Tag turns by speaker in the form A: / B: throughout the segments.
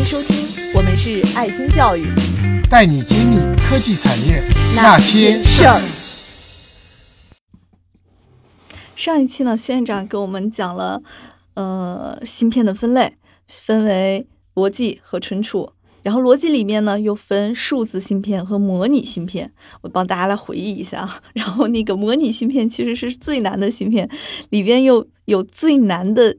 A: 迎收听，我们是爱心教育，
B: 带你揭秘科技产业那些事儿。
A: 上一期呢，谢院长给我们讲了，呃，芯片的分类，分为逻辑和存储。然后逻辑里面呢，又分数字芯片和模拟芯片。我帮大家来回忆一下。然后那个模拟芯片其实是最难的芯片，里边又有最难的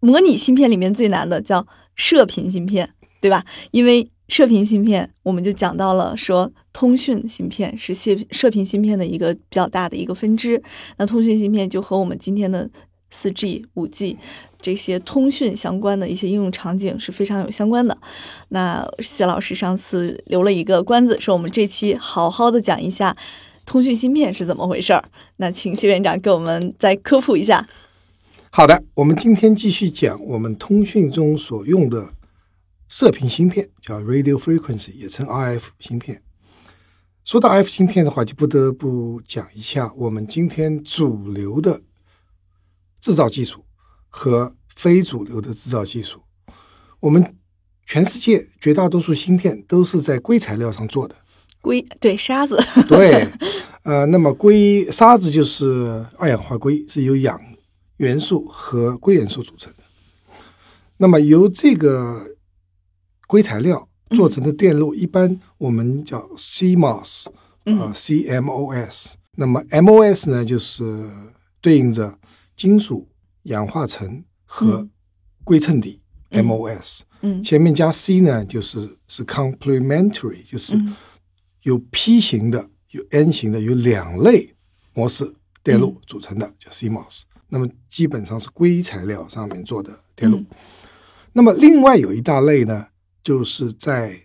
A: 模拟芯片里面最难的叫射频芯片，对吧？因为射频芯片，我们就讲到了说，通讯芯片是射射频芯片的一个比较大的一个分支。那通讯芯片就和我们今天的四 G、五 G 这些通讯相关的一些应用场景是非常有相关的。那谢老师上次留了一个关子，说我们这期好好的讲一下通讯芯片是怎么回事儿。那请谢院长给我们再科普一下。
B: 好的，我们今天继续讲我们通讯中所用的。射频芯片叫 radio frequency，也称 RF 芯片。说到 RF 芯片的话，就不得不讲一下我们今天主流的制造技术和非主流的制造技术。我们全世界绝大多数芯片都是在硅材料上做的。
A: 硅对沙子。
B: 对，呃，那么硅沙子就是二氧化硅，是由氧元素和硅元素组成的。那么由这个硅材料做成的电路，一般我们叫 CMOS，啊，CMOS。那么 MOS 呢，就是对应着金属氧化层和硅衬底，MOS。
A: 嗯，
B: 前面加 C 呢，就是是 complementary，就是有 P 型的、有 N 型的，有两类模式电路组成的，叫 CMOS。那么基本上是硅材料上面做的电路。那么另外有一大类呢。就是在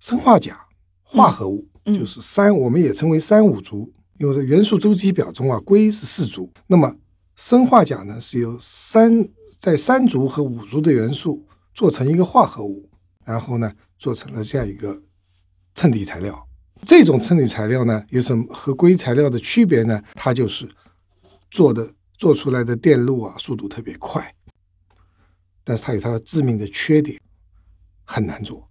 B: 砷化钾化合物，就是三，我们也称为三五族，因为在元素周期表中啊，硅是四族，那么砷化钾呢是由三在三族和五族的元素做成一个化合物，然后呢做成了这样一个衬底材料。这种衬底材料呢有什么和硅材料的区别呢？它就是做的做出来的电路啊速度特别快，但是它有它的致命的缺点。很难做，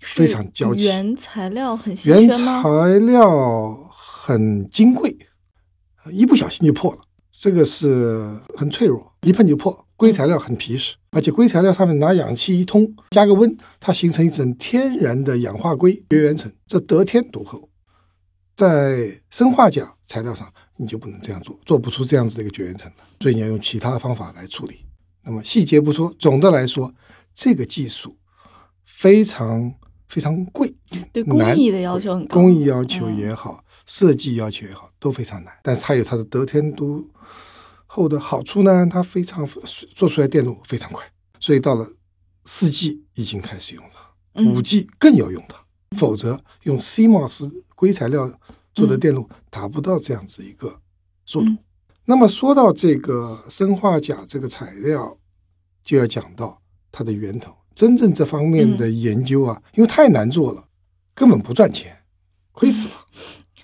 B: 非常娇气。
A: 原材料很
B: 原材料很金贵，一不小心就破了。这个是很脆弱，一碰就破。硅材料很皮实，而且硅材料上面拿氧气一通，加个温，它形成一层天然的氧化硅绝缘层，这得天独厚。在生化钾材料上，你就不能这样做，做不出这样子的一个绝缘层所以你要用其他方法来处理。那么细节不说，总的来说，这个技术。非常非常贵，
A: 对工艺的要求很高，
B: 工艺要求也好，设计要求也好，都非常难。但是它有它的得天独厚的好处呢，它非常做出来电路非常快，所以到了四 G 已经开始用了，五 G 更要用它，否则用 CMOS 硅材料做的电路达不到这样子一个速度。那么说到这个砷化钾这个材料，就要讲到它的源头。真正这方面的研究啊，因为太难做了，根本不赚钱，亏死了。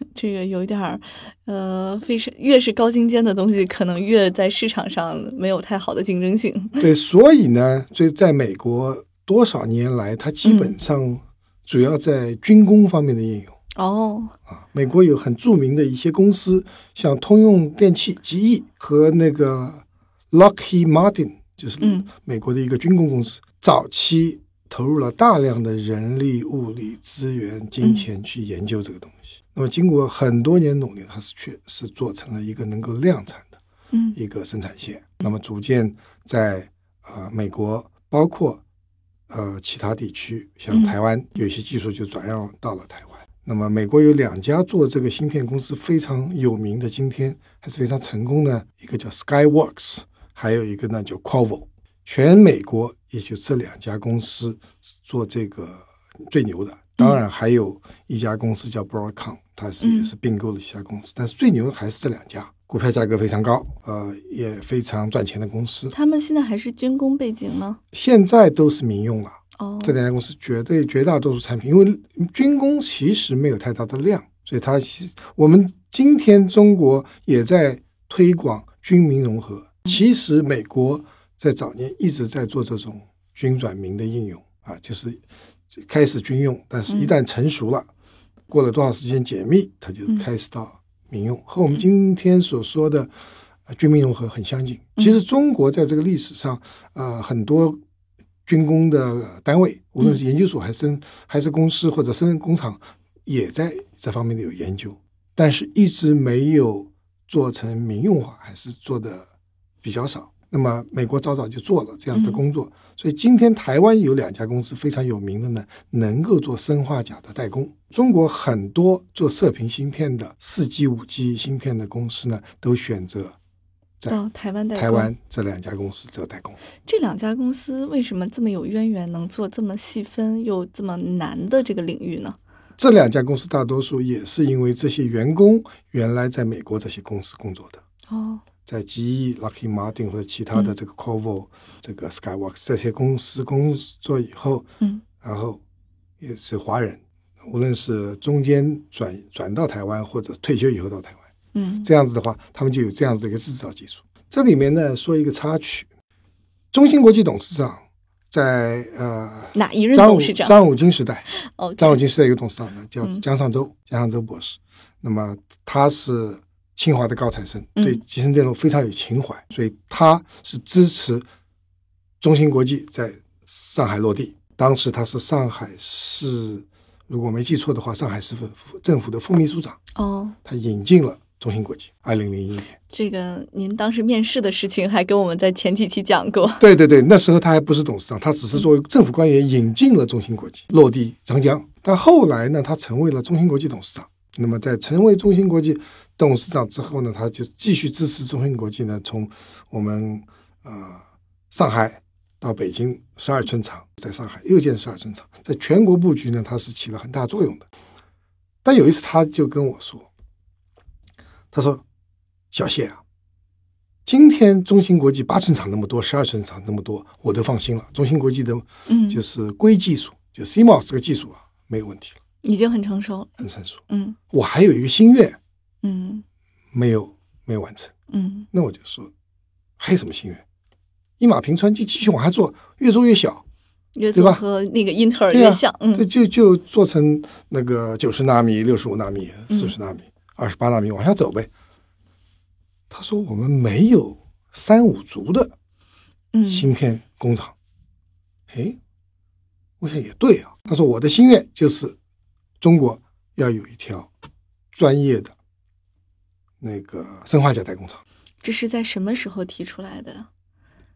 A: 这个有点儿，呃，非是越是高精尖的东西，可能越在市场上没有太好的竞争性。
B: 对，所以呢，以在美国多少年来，它基本上主要在军工方面的应用。
A: 哦，
B: 啊，美国有很著名的一些公司，像通用电气、GE 和那个 Lockheed Martin，就是美国的一个军工公司。早期投入了大量的人力、物力、资源、金钱去研究这个东西。那么经过很多年努力，它是确是做成了一个能够量产的，
A: 嗯，
B: 一个生产线。那么逐渐在呃美国，包括呃其他地区，像台湾，有些技术就转让到了台湾。那么美国有两家做这个芯片公司非常有名的，今天还是非常成功的，一个叫 Skyworks，还有一个呢叫 Qualvo。全美国也就这两家公司做这个最牛的，当然还有一家公司叫 Broadcom，它是也是并购了其他公司，但是最牛的还是这两家，股票价格非常高，呃，也非常赚钱的公司。
A: 他们现在还是军工背景吗？
B: 现在都是民用了。
A: 哦，
B: 这两家公司绝对绝大多数产品，因为军工其实没有太大的量，所以它我们今天中国也在推广军民融合，其实美国。在早年一直在做这种军转民的应用，啊，就是开始军用，但是一旦成熟了，过了多少时间解密，它就开始到民用，和我们今天所说的军民融合很相近。其实中国在这个历史上，呃，很多军工的单位，无论是研究所还是还是公司或者生工厂，也在这方面的有研究，但是一直没有做成民用化，还是做的比较少。那么美国早早就做了这样的工作，所以今天台湾有两家公司非常有名的呢，能够做生化钾的代工。中国很多做射频芯片的四 G、五 G 芯片的公司呢，都选择在
A: 台湾代工。
B: 台湾这两家公司做代工。
A: 这两家公司为什么这么有渊源，能做这么细分又这么难的这个领域呢？
B: 这两家公司大多数也是因为这些员工原来在美国这些公司工作的。
A: 哦。
B: 在 GE、Lucky Martin 或者其他的这个 c o v o 这个 Skywalks 这些公司工作以后，
A: 嗯，
B: 然后也是华人，无论是中间转转到台湾或者退休以后到台湾，
A: 嗯，
B: 这样子的话，他们就有这样子的一个制造技术。这里面呢，说一个插曲，中芯国际董事长在呃
A: 哪一任
B: 张
A: 董事长？
B: 张武金时代，
A: 哦，
B: 张武金时代一个董事长呢叫江上洲，江上周博士。那么他是。清华的高材生对集成电路非常有情怀，所以他是支持中芯国际在上海落地。当时他是上海市，如果没记错的话，上海市政府的副秘书长。
A: 哦，
B: 他引进了中芯国际。二零零一年，
A: 这个您当时面试的事情还跟我们在前几期讲过。
B: 对对对，那时候他还不是董事长，他只是作为政府官员引进了中芯国际落地长江。但后来呢，他成为了中芯国际董事长。那么在成为中芯国际。董事长之后呢，他就继续支持中芯国际呢，从我们呃上海到北京十二寸厂，在上海又建十二寸厂，在全国布局呢，它是起了很大作用的。但有一次他就跟我说，他说：“小谢啊，今天中芯国际八寸厂那么多，十二寸厂那么多，我都放心了。中芯国际的，
A: 嗯，
B: 就是硅技术，就 CMOS 这个技术啊，没有问题了，
A: 已经很成熟，
B: 很成熟。
A: 嗯，
B: 我还有一个心愿。”
A: 嗯，
B: 没有没有完成。
A: 嗯，
B: 那我就说，还有什么心愿？一马平川，就继续往下做，越做越小，
A: 越做和那个英特尔越像。嗯，
B: 这就就做成那个九十纳米、六十五纳米、四十纳米、二十八纳米往下走呗。他说我们没有三五族的芯片工厂。哎，我想也对啊。他说我的心愿就是中国要有一条专业的。那个生化钾代工厂，
A: 这是在什么时候提出来的？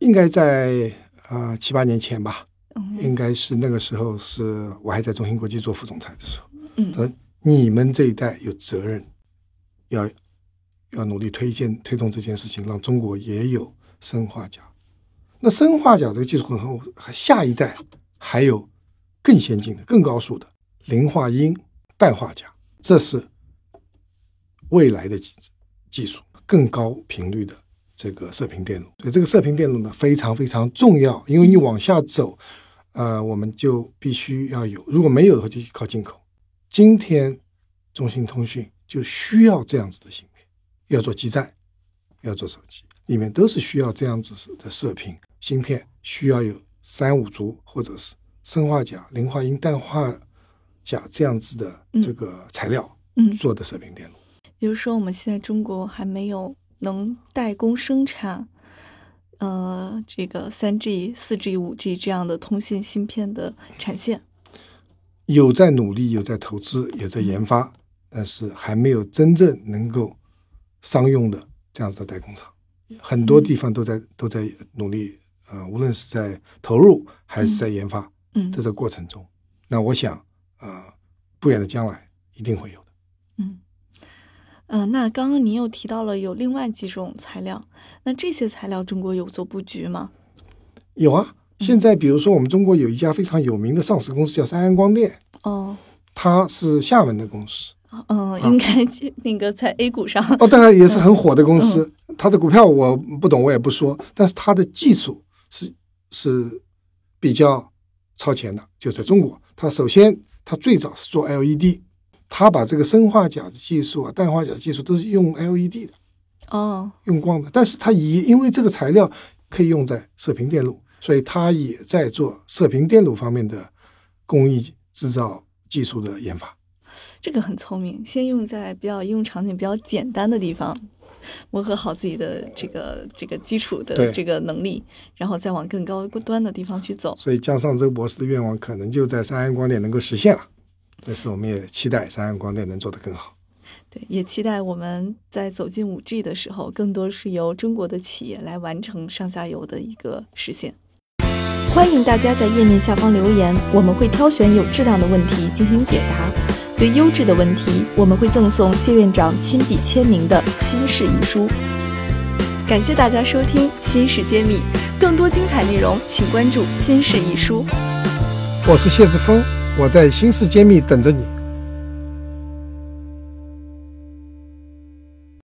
B: 应该在啊七八年前吧。
A: 嗯，
B: 应该是那个时候，是我还在中芯国际做副总裁的时候。
A: 嗯，
B: 你们这一代有责任，要要努力推荐推动这件事情，让中国也有生化钾。那生化钾这个技术很好，下一代还有更先进的、更高速的磷化铟氮化钾，这是。未来的技技术更高频率的这个射频电路，所以这个射频电路呢非常非常重要，因为你往下走，呃，我们就必须要有，如果没有的话就靠进口。今天中兴通讯就需要这样子的芯片，要做基站，要做手机，里面都是需要这样子的射频芯片，需要有三五族或者是砷化钾、磷化铟、氮化钾这样子的这个材料做的射频电路。
A: 比如说，我们现在中国还没有能代工生产，呃，这个三 G、四 G、五 G 这样的通信芯片的产线，
B: 有在努力，有在投资，有在研发，但是还没有真正能够商用的这样子的代工厂。很多地方都在都在努力，呃，无论是在投入还是在研发，
A: 嗯，
B: 在这过程中，那我想，呃，不远的将来一定会有。
A: 嗯，那刚刚您又提到了有另外几种材料，那这些材料中国有做布局吗？
B: 有啊，现在比如说我们中国有一家非常有名的上市公司叫三安光电，
A: 哦，
B: 它是厦门的公司，
A: 嗯，应该去那个在 A 股上，
B: 哦，当然也是 很火的公司，它的股票我不懂，我也不说，但是它的技术是是比较超前的，就在中国，它首先它最早是做 LED。他把这个生化钾的技术啊、氮化钾技术都是用 LED 的，
A: 哦，
B: 用光的。但是它也因为这个材料可以用在射频电路，所以它也在做射频电路方面的工艺制造技术的研发。
A: 这个很聪明，先用在比较应用场景比较简单的地方，磨合好自己的这个这个基础的这个能力，然后再往更高端的地方去走。
B: 所以江上这个博士的愿望可能就在三安光电能够实现了。但是我们也期待三安光电能做得更好。
A: 对，也期待我们在走进五 G 的时候，更多是由中国的企业来完成上下游的一个实现。欢迎大家在页面下方留言，我们会挑选有质量的问题进行解答。对优质的问题，我们会赠送谢院长亲笔签名的新式遗书。感谢大家收听《新事揭秘》，更多精彩内容请关注《新事遗书》。
B: 我是谢志峰，我在新世揭秘等着你。